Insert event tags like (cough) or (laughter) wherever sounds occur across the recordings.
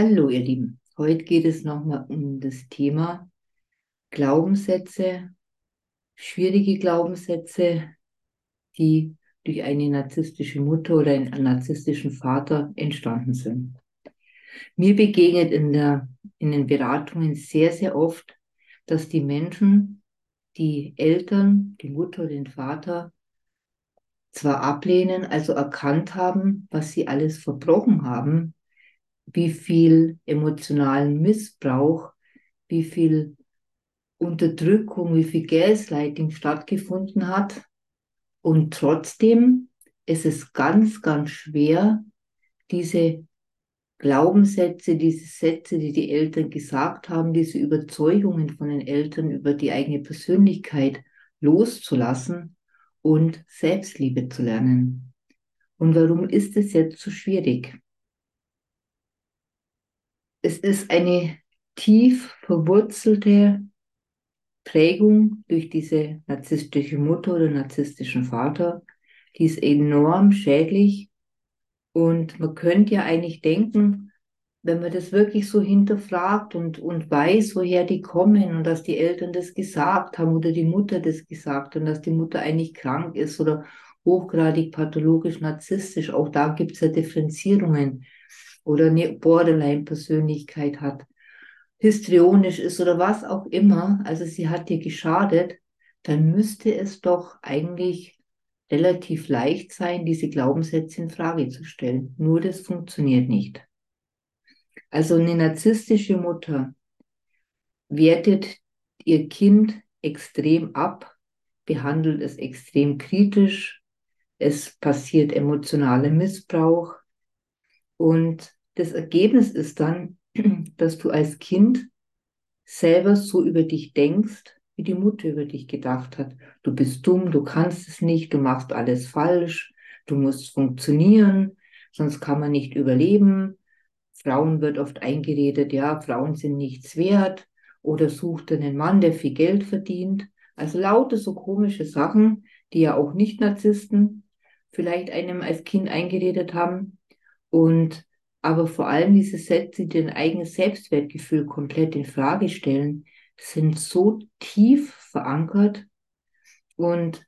Hallo, ihr Lieben. Heute geht es nochmal um das Thema Glaubenssätze, schwierige Glaubenssätze, die durch eine narzisstische Mutter oder einen narzisstischen Vater entstanden sind. Mir begegnet in, der, in den Beratungen sehr, sehr oft, dass die Menschen, die Eltern, die Mutter, den Vater, zwar ablehnen, also erkannt haben, was sie alles verbrochen haben, wie viel emotionalen Missbrauch, wie viel Unterdrückung, wie viel Gaslighting stattgefunden hat. Und trotzdem ist es ganz, ganz schwer, diese Glaubenssätze, diese Sätze, die die Eltern gesagt haben, diese Überzeugungen von den Eltern über die eigene Persönlichkeit loszulassen und Selbstliebe zu lernen. Und warum ist es jetzt so schwierig? Es ist eine tief verwurzelte Prägung durch diese narzisstische Mutter oder narzisstischen Vater, die ist enorm schädlich. Und man könnte ja eigentlich denken, wenn man das wirklich so hinterfragt und, und weiß, woher die kommen und dass die Eltern das gesagt haben oder die Mutter das gesagt und dass die Mutter eigentlich krank ist oder hochgradig pathologisch narzisstisch, auch da gibt es ja Differenzierungen oder eine Borderline-Persönlichkeit hat, histrionisch ist oder was auch immer, also sie hat dir geschadet, dann müsste es doch eigentlich relativ leicht sein, diese Glaubenssätze in Frage zu stellen. Nur das funktioniert nicht. Also eine narzisstische Mutter wertet ihr Kind extrem ab, behandelt es extrem kritisch, es passiert emotionaler Missbrauch und das Ergebnis ist dann, (clears throat) dass du als Kind selber so über dich denkst, wie die Mutter über dich gedacht hat. Du bist dumm, du kannst es nicht, du machst alles falsch, du musst funktionieren, sonst kann man nicht überleben. Frauen wird oft eingeredet, ja, Frauen sind nichts wert oder sucht einen Mann, der viel Geld verdient. Also lauter so komische Sachen, die ja auch nicht Narzissten vielleicht einem als Kind eingeredet haben. Und aber vor allem diese Sätze, die dein eigenes Selbstwertgefühl komplett in Frage stellen, sind so tief verankert. Und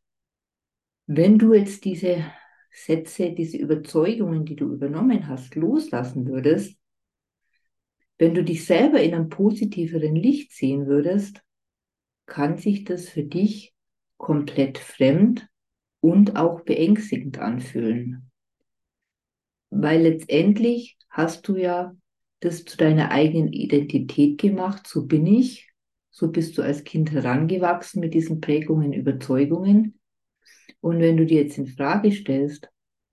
wenn du jetzt diese Sätze, diese Überzeugungen, die du übernommen hast, loslassen würdest, wenn du dich selber in einem positiveren Licht sehen würdest, kann sich das für dich komplett fremd und auch beängstigend anfühlen. Weil letztendlich hast du ja das zu deiner eigenen Identität gemacht, so bin ich, so bist du als Kind herangewachsen mit diesen Prägungen, Überzeugungen. Und wenn du dir jetzt in Frage stellst,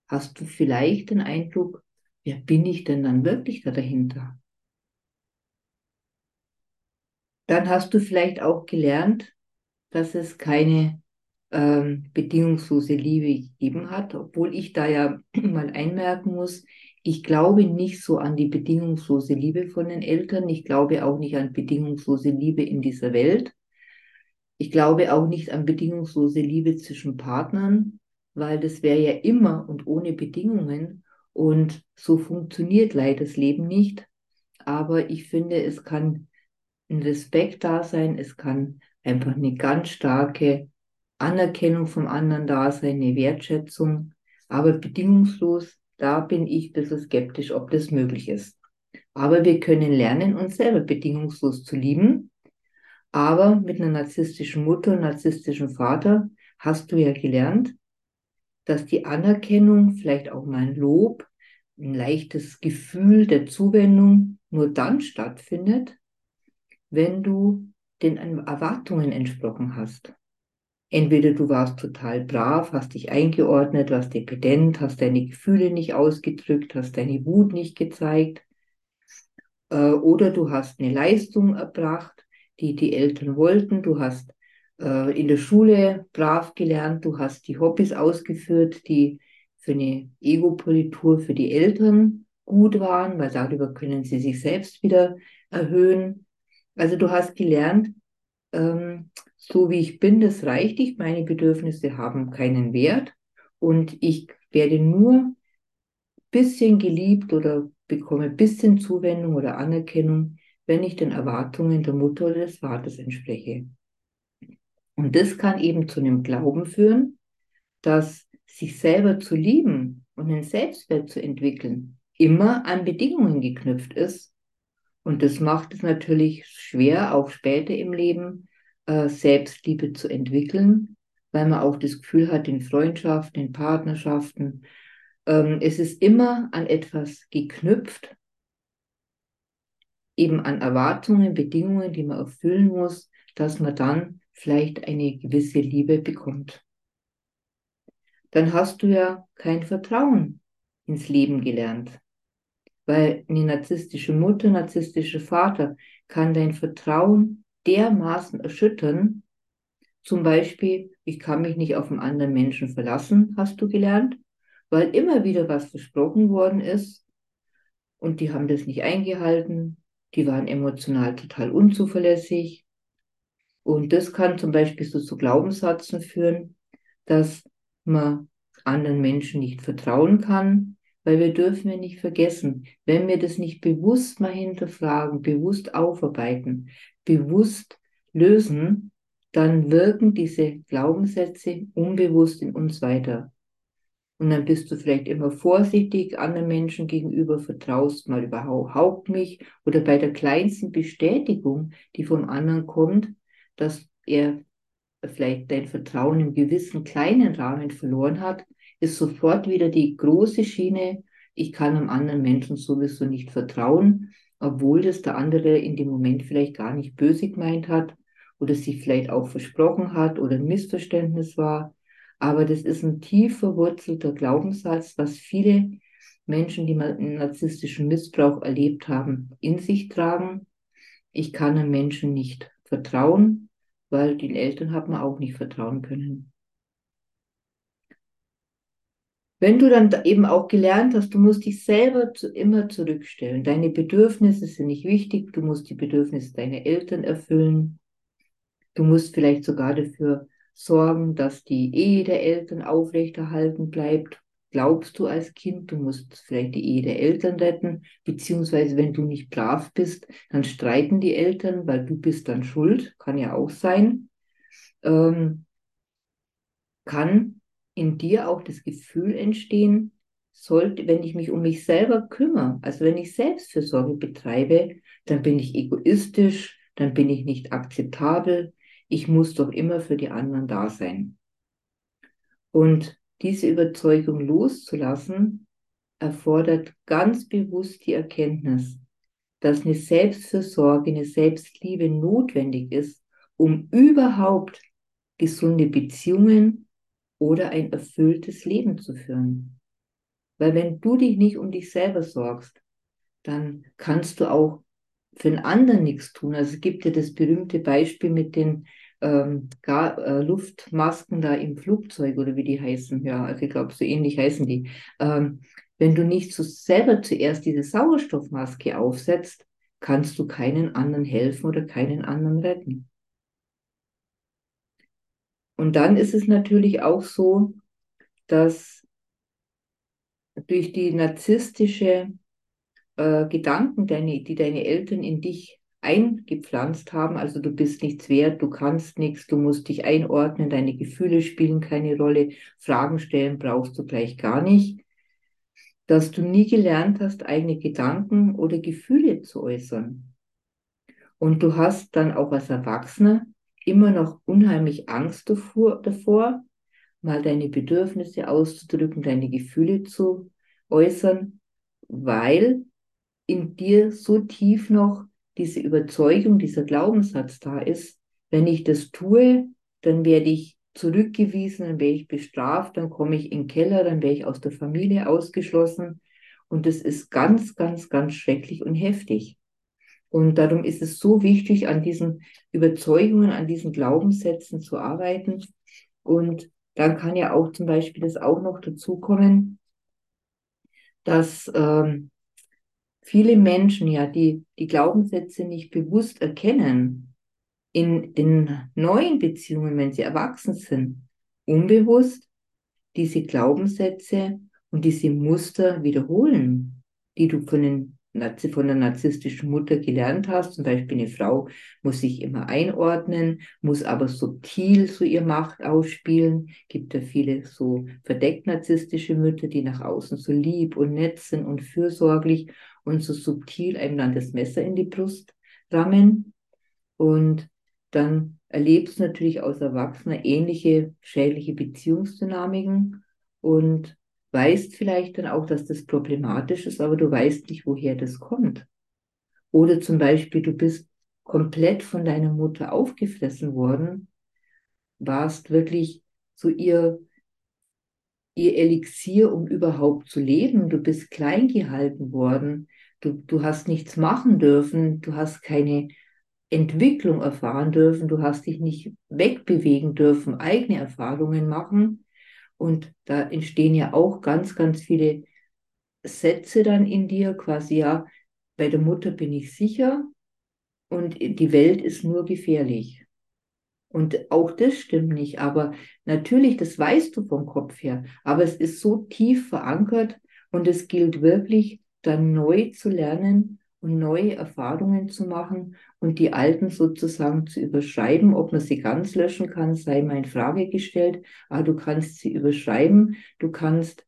hast du vielleicht den Eindruck, wer bin ich denn dann wirklich da dahinter? Dann hast du vielleicht auch gelernt, dass es keine ähm, bedingungslose Liebe gegeben hat, obwohl ich da ja (clears throat) mal einmerken muss, ich glaube nicht so an die bedingungslose Liebe von den Eltern. Ich glaube auch nicht an bedingungslose Liebe in dieser Welt. Ich glaube auch nicht an bedingungslose Liebe zwischen Partnern, weil das wäre ja immer und ohne Bedingungen. Und so funktioniert leider das Leben nicht. Aber ich finde, es kann ein Respekt da sein. Es kann einfach eine ganz starke Anerkennung vom anderen da sein, eine Wertschätzung. Aber bedingungslos da bin ich ein bisschen skeptisch, ob das möglich ist. Aber wir können lernen, uns selber bedingungslos zu lieben. Aber mit einer narzisstischen Mutter und narzisstischen Vater hast du ja gelernt, dass die Anerkennung, vielleicht auch mal ein Lob, ein leichtes Gefühl der Zuwendung nur dann stattfindet, wenn du den Erwartungen entsprochen hast. Entweder du warst total brav, hast dich eingeordnet, warst dekadent, hast deine Gefühle nicht ausgedrückt, hast deine Wut nicht gezeigt, äh, oder du hast eine Leistung erbracht, die die Eltern wollten, du hast äh, in der Schule brav gelernt, du hast die Hobbys ausgeführt, die für eine Ego-Politur für die Eltern gut waren, weil darüber können sie sich selbst wieder erhöhen. Also du hast gelernt, ähm, so wie ich bin, das reicht nicht. Meine Bedürfnisse haben keinen Wert und ich werde nur bisschen geliebt oder bekomme ein bisschen Zuwendung oder Anerkennung, wenn ich den Erwartungen der Mutter oder des Vaters entspreche. Und das kann eben zu einem Glauben führen, dass sich selber zu lieben und einen Selbstwert zu entwickeln immer an Bedingungen geknüpft ist. Und das macht es natürlich schwer, auch später im Leben äh, Selbstliebe zu entwickeln, weil man auch das Gefühl hat, in Freundschaften, in Partnerschaften, ähm, es ist immer an etwas geknüpft, eben an Erwartungen, Bedingungen, die man erfüllen muss, dass man dann vielleicht eine gewisse Liebe bekommt. Dann hast du ja kein Vertrauen ins Leben gelernt. Weil eine narzisstische Mutter, narzisstische Vater kann dein Vertrauen dermaßen erschüttern. Zum Beispiel, ich kann mich nicht auf einen anderen Menschen verlassen, hast du gelernt, weil immer wieder was versprochen worden ist und die haben das nicht eingehalten. Die waren emotional total unzuverlässig. Und das kann zum Beispiel so zu Glaubenssätzen führen, dass man anderen Menschen nicht vertrauen kann, weil wir dürfen ja nicht vergessen, wenn wir das nicht bewusst mal hinterfragen, bewusst aufarbeiten, bewusst lösen, dann wirken diese Glaubenssätze unbewusst in uns weiter. Und dann bist du vielleicht immer vorsichtig anderen Menschen gegenüber, vertraust mal überhaupt nicht oder bei der kleinsten Bestätigung, die vom anderen kommt, dass er vielleicht dein Vertrauen im gewissen kleinen Rahmen verloren hat, ist sofort wieder die große Schiene, ich kann einem anderen Menschen sowieso nicht vertrauen, obwohl das der andere in dem Moment vielleicht gar nicht böse gemeint hat oder sich vielleicht auch versprochen hat oder ein Missverständnis war. Aber das ist ein tief verwurzelter Glaubenssatz, was viele Menschen, die einen narzisstischen Missbrauch erlebt haben, in sich tragen. Ich kann einem Menschen nicht vertrauen, weil den Eltern hat man auch nicht vertrauen können. Wenn du dann eben auch gelernt hast, du musst dich selber zu, immer zurückstellen. Deine Bedürfnisse sind nicht wichtig. Du musst die Bedürfnisse deiner Eltern erfüllen. Du musst vielleicht sogar dafür sorgen, dass die Ehe der Eltern aufrechterhalten bleibt. Glaubst du als Kind, du musst vielleicht die Ehe der Eltern retten, beziehungsweise wenn du nicht brav bist, dann streiten die Eltern, weil du bist dann schuld, kann ja auch sein. Ähm, kann in dir auch das Gefühl entstehen, sollte, wenn ich mich um mich selber kümmere, also wenn ich Selbstfürsorge betreibe, dann bin ich egoistisch, dann bin ich nicht akzeptabel, ich muss doch immer für die anderen da sein. Und diese Überzeugung loszulassen, erfordert ganz bewusst die Erkenntnis, dass eine Selbstfürsorge, eine Selbstliebe notwendig ist, um überhaupt gesunde Beziehungen oder ein erfülltes Leben zu führen. Weil wenn du dich nicht um dich selber sorgst, dann kannst du auch für den anderen nichts tun. Also es gibt ja das berühmte Beispiel mit den ähm, Gar äh, Luftmasken da im Flugzeug oder wie die heißen. Ja, also ich glaube, so ähnlich heißen die. Ähm, wenn du nicht so selber zuerst diese Sauerstoffmaske aufsetzt, kannst du keinen anderen helfen oder keinen anderen retten. Und dann ist es natürlich auch so, dass durch die narzisstische äh, Gedanken, deine, die deine Eltern in dich eingepflanzt haben, also du bist nichts wert, du kannst nichts, du musst dich einordnen, deine Gefühle spielen keine Rolle, Fragen stellen brauchst du gleich gar nicht, dass du nie gelernt hast, eigene Gedanken oder Gefühle zu äußern. Und du hast dann auch als Erwachsener immer noch unheimlich Angst davor, davor, mal deine Bedürfnisse auszudrücken, deine Gefühle zu äußern, weil in dir so tief noch diese Überzeugung, dieser Glaubenssatz da ist, wenn ich das tue, dann werde ich zurückgewiesen, dann werde ich bestraft, dann komme ich in den Keller, dann werde ich aus der Familie ausgeschlossen. Und das ist ganz, ganz, ganz schrecklich und heftig. Und darum ist es so wichtig, an diesen Überzeugungen, an diesen Glaubenssätzen zu arbeiten. Und dann kann ja auch zum Beispiel das auch noch dazu kommen, dass ähm, viele Menschen ja die, die Glaubenssätze nicht bewusst erkennen, in den neuen Beziehungen, wenn sie erwachsen sind, unbewusst diese Glaubenssätze und diese Muster wiederholen die du von, den, von der narzisstischen Mutter gelernt hast. Zum Beispiel eine Frau muss sich immer einordnen, muss aber subtil so ihr Macht ausspielen. Gibt ja viele so verdeckt narzisstische Mütter, die nach außen so lieb und nett sind und fürsorglich und so subtil einem dann das Messer in die Brust rammen. Und dann erlebst du natürlich als Erwachsener ähnliche schädliche Beziehungsdynamiken und weißt vielleicht dann auch, dass das problematisch ist, aber du weißt nicht, woher das kommt. Oder zum Beispiel, du bist komplett von deiner Mutter aufgefressen worden, warst wirklich so ihr, ihr Elixier, um überhaupt zu leben. Du bist klein gehalten worden. Du, du hast nichts machen dürfen. Du hast keine Entwicklung erfahren dürfen. Du hast dich nicht wegbewegen dürfen, eigene Erfahrungen machen. Und da entstehen ja auch ganz, ganz viele Sätze dann in dir, quasi ja, bei der Mutter bin ich sicher und die Welt ist nur gefährlich. Und auch das stimmt nicht, aber natürlich, das weißt du vom Kopf her, aber es ist so tief verankert und es gilt wirklich dann neu zu lernen und neue Erfahrungen zu machen und die alten sozusagen zu überschreiben. Ob man sie ganz löschen kann, sei mal in Frage gestellt. Aber du kannst sie überschreiben. Du kannst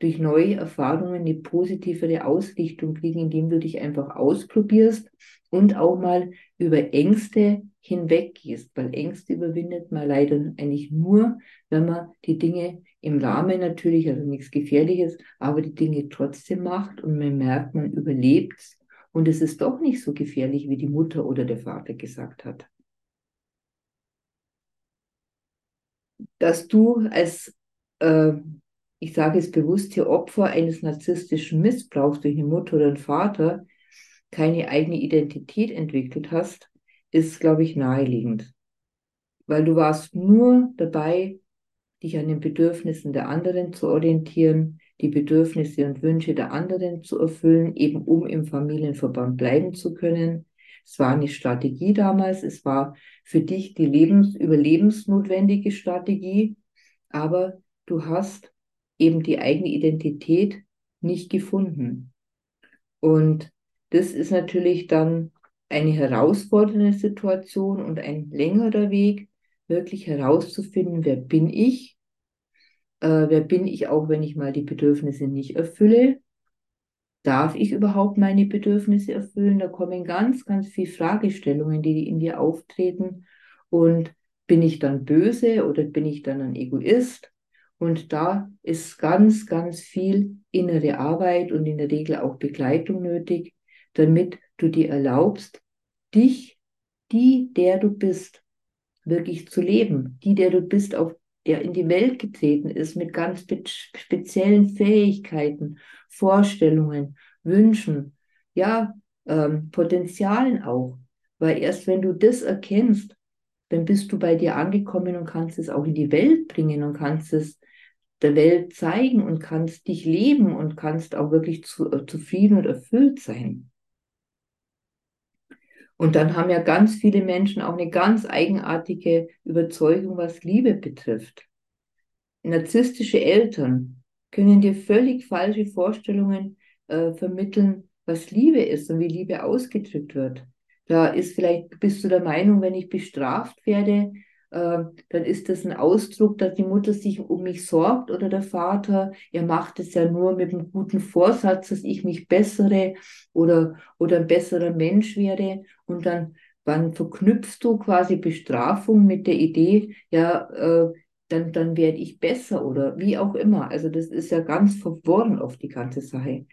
durch neue Erfahrungen eine positivere Ausrichtung kriegen, indem du dich einfach ausprobierst und auch mal über Ängste hinweggehst, weil Ängste überwindet man leider eigentlich nur, wenn man die Dinge im Rahmen natürlich, also nichts Gefährliches, aber die Dinge trotzdem macht und man merkt, man überlebt und es ist doch nicht so gefährlich, wie die Mutter oder der Vater gesagt hat. Dass du als, äh, ich sage es bewusst hier, Opfer eines narzisstischen Missbrauchs durch eine Mutter oder einen Vater keine eigene Identität entwickelt hast, ist, glaube ich, naheliegend. Weil du warst nur dabei, dich an den Bedürfnissen der anderen zu orientieren, die Bedürfnisse und Wünsche der anderen zu erfüllen, eben um im Familienverband bleiben zu können. Es war eine Strategie damals, es war für dich die Lebens überlebensnotwendige Strategie, aber du hast eben die eigene Identität nicht gefunden. Und das ist natürlich dann eine herausfordernde Situation und ein längerer Weg, wirklich herauszufinden, wer bin ich äh, wer bin ich auch, wenn ich mal die Bedürfnisse nicht erfülle? Darf ich überhaupt meine Bedürfnisse erfüllen? Da kommen ganz, ganz viele Fragestellungen, die in dir auftreten. Und bin ich dann böse oder bin ich dann ein Egoist? Und da ist ganz, ganz viel innere Arbeit und in der Regel auch Begleitung nötig, damit du dir erlaubst, dich, die, der du bist, wirklich zu leben, die, der du bist, auf der in die Welt getreten ist mit ganz speziellen Fähigkeiten, Vorstellungen, Wünschen, ja, ähm, Potenzialen auch. Weil erst wenn du das erkennst, dann bist du bei dir angekommen und kannst es auch in die Welt bringen und kannst es der Welt zeigen und kannst dich leben und kannst auch wirklich zu, äh, zufrieden und erfüllt sein. Und dann haben ja ganz viele Menschen auch eine ganz eigenartige Überzeugung, was Liebe betrifft. Narzisstische Eltern können dir völlig falsche Vorstellungen äh, vermitteln, was Liebe ist und wie Liebe ausgedrückt wird. Da ist vielleicht, bist du der Meinung, wenn ich bestraft werde, dann ist das ein Ausdruck, dass die Mutter sich um mich sorgt oder der Vater, er macht es ja nur mit einem guten Vorsatz, dass ich mich bessere oder, oder ein besserer Mensch werde. Und dann, wann verknüpfst du quasi Bestrafung mit der Idee, ja, äh, dann, dann werde ich besser oder wie auch immer. Also das ist ja ganz verworren auf die ganze Sache.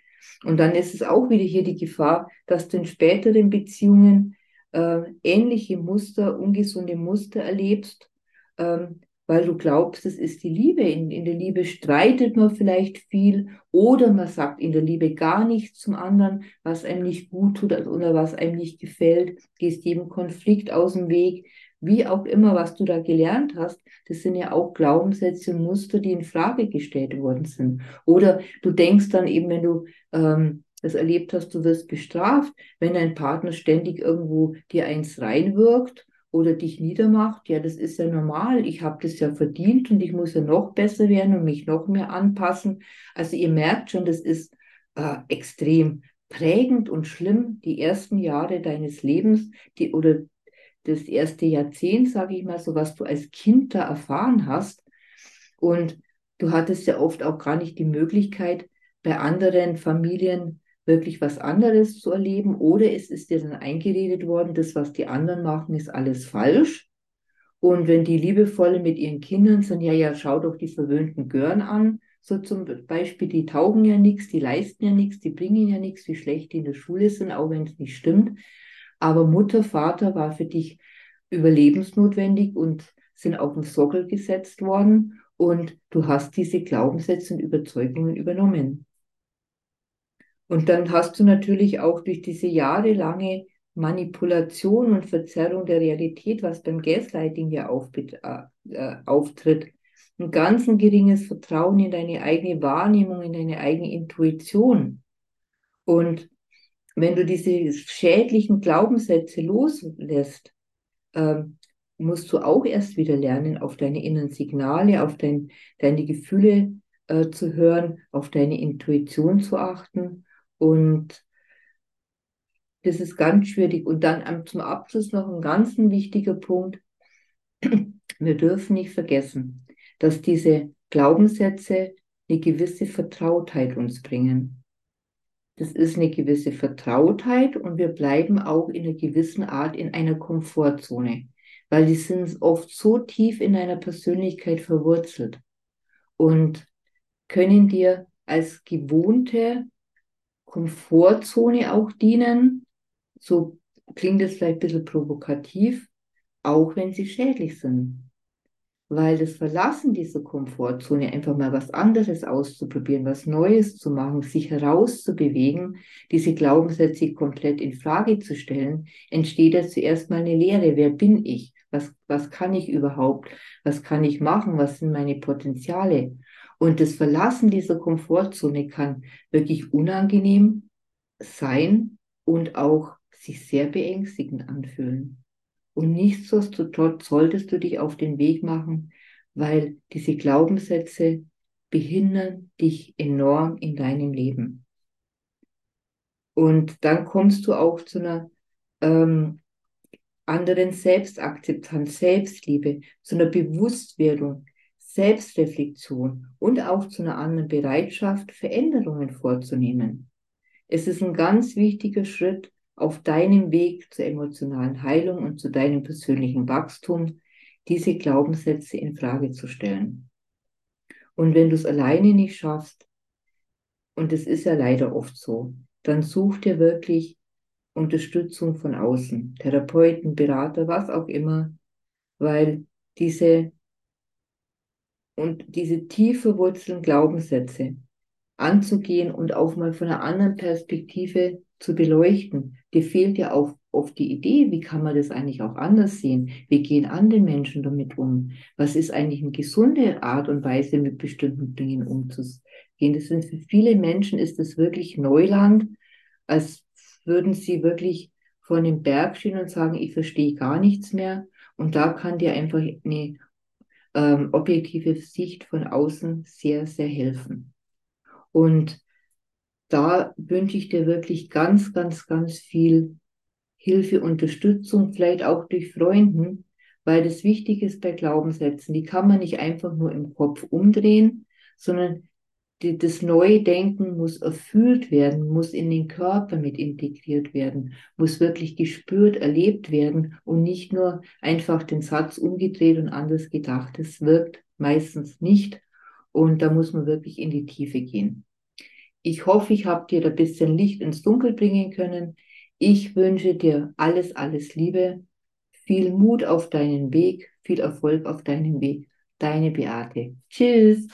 Und dann ist es auch wieder hier die Gefahr, dass du in späteren Beziehungen äh, ähnliche Muster, ungesunde Muster erlebst, ähm, weil du glaubst, es ist die Liebe. In, in der Liebe streitet man vielleicht viel oder man sagt in der Liebe gar nichts zum anderen, was einem nicht gut tut oder was einem nicht gefällt, gehst jedem Konflikt aus dem Weg. Wie auch immer, was du da gelernt hast, das sind ja auch Glaubenssätze und Muster, die in Frage gestellt worden sind. Oder du denkst dann eben, wenn du ähm, das erlebt hast, du wirst bestraft, wenn dein Partner ständig irgendwo dir eins reinwirkt oder dich niedermacht, ja, das ist ja normal. Ich habe das ja verdient und ich muss ja noch besser werden und mich noch mehr anpassen. Also ihr merkt schon, das ist äh, extrem prägend und schlimm, die ersten Jahre deines Lebens, die oder das erste Jahrzehnt, sage ich mal, so was du als Kind da erfahren hast. Und du hattest ja oft auch gar nicht die Möglichkeit, bei anderen Familien wirklich was anderes zu erleben. Oder es ist dir dann eingeredet worden, das, was die anderen machen, ist alles falsch. Und wenn die liebevolle mit ihren Kindern sind, ja, ja, schau doch die verwöhnten Gören an. So zum Beispiel, die taugen ja nichts, die leisten ja nichts, die bringen ja nichts, wie schlecht die in der Schule sind, auch wenn es nicht stimmt. Aber Mutter, Vater war für dich überlebensnotwendig und sind auf den Sockel gesetzt worden und du hast diese Glaubenssätze und Überzeugungen übernommen. Und dann hast du natürlich auch durch diese jahrelange Manipulation und Verzerrung der Realität, was beim Gaslighting ja äh, äh, auftritt, ein ganz ein geringes Vertrauen in deine eigene Wahrnehmung, in deine eigene Intuition. Und wenn du diese schädlichen Glaubenssätze loslässt, äh, musst du auch erst wieder lernen, auf deine inneren Signale, auf dein, deine Gefühle äh, zu hören, auf deine Intuition zu achten. Und das ist ganz schwierig. Und dann zum Abschluss noch ein ganz wichtiger Punkt. (clears throat) Wir dürfen nicht vergessen, dass diese Glaubenssätze eine gewisse Vertrautheit uns bringen. Das ist eine gewisse Vertrautheit und wir bleiben auch in einer gewissen Art in einer Komfortzone, weil die sind oft so tief in deiner Persönlichkeit verwurzelt und können dir als gewohnte Komfortzone auch dienen. So klingt es vielleicht ein bisschen provokativ, auch wenn sie schädlich sind weil das Verlassen dieser Komfortzone, einfach mal was anderes auszuprobieren, was Neues zu machen, sich herauszubewegen, diese Glaubenssätze komplett in Frage zu stellen, entsteht ja zuerst mal eine Lehre. Wer bin ich? Was, was kann ich überhaupt? Was kann ich machen? Was sind meine Potenziale? Und das Verlassen dieser Komfortzone kann wirklich unangenehm sein und auch sich sehr beängstigend anfühlen. Und nichtsdestotrotz solltest du dich auf den Weg machen, weil diese Glaubenssätze behindern dich enorm in deinem Leben. Und dann kommst du auch zu einer ähm, anderen Selbstakzeptanz, Selbstliebe, zu einer Bewusstwerdung, Selbstreflexion und auch zu einer anderen Bereitschaft, Veränderungen vorzunehmen. Es ist ein ganz wichtiger Schritt, auf deinem Weg zur emotionalen Heilung und zu deinem persönlichen Wachstum diese Glaubenssätze in Frage zu stellen. Und wenn du es alleine nicht schaffst, und es ist ja leider oft so, dann such dir wirklich Unterstützung von außen, Therapeuten, Berater, was auch immer, weil diese und diese tiefe Wurzeln Glaubenssätze anzugehen und auch mal von einer anderen Perspektive zu beleuchten. Dir fehlt ja auch oft die Idee, wie kann man das eigentlich auch anders sehen? Wie gehen andere Menschen damit um? Was ist eigentlich eine gesunde Art und Weise, mit bestimmten Dingen umzugehen? Das sind für viele Menschen ist das wirklich Neuland, als würden sie wirklich vor dem Berg stehen und sagen, ich verstehe gar nichts mehr. Und da kann dir einfach eine ähm, objektive Sicht von außen sehr, sehr helfen. Und da wünsche ich dir wirklich ganz, ganz, ganz viel Hilfe, Unterstützung, vielleicht auch durch Freunden, weil das wichtig ist bei Glaubenssätzen. Die kann man nicht einfach nur im Kopf umdrehen, sondern die, das neue Denken muss erfüllt werden, muss in den Körper mit integriert werden, muss wirklich gespürt, erlebt werden und nicht nur einfach den Satz umgedreht und anders gedacht. Das wirkt meistens nicht und da muss man wirklich in die Tiefe gehen. Ich hoffe, ich habe dir da ein bisschen Licht ins Dunkel bringen können. Ich wünsche dir alles, alles Liebe, viel Mut auf deinen Weg, viel Erfolg auf deinem Weg. Deine Beate. Tschüss.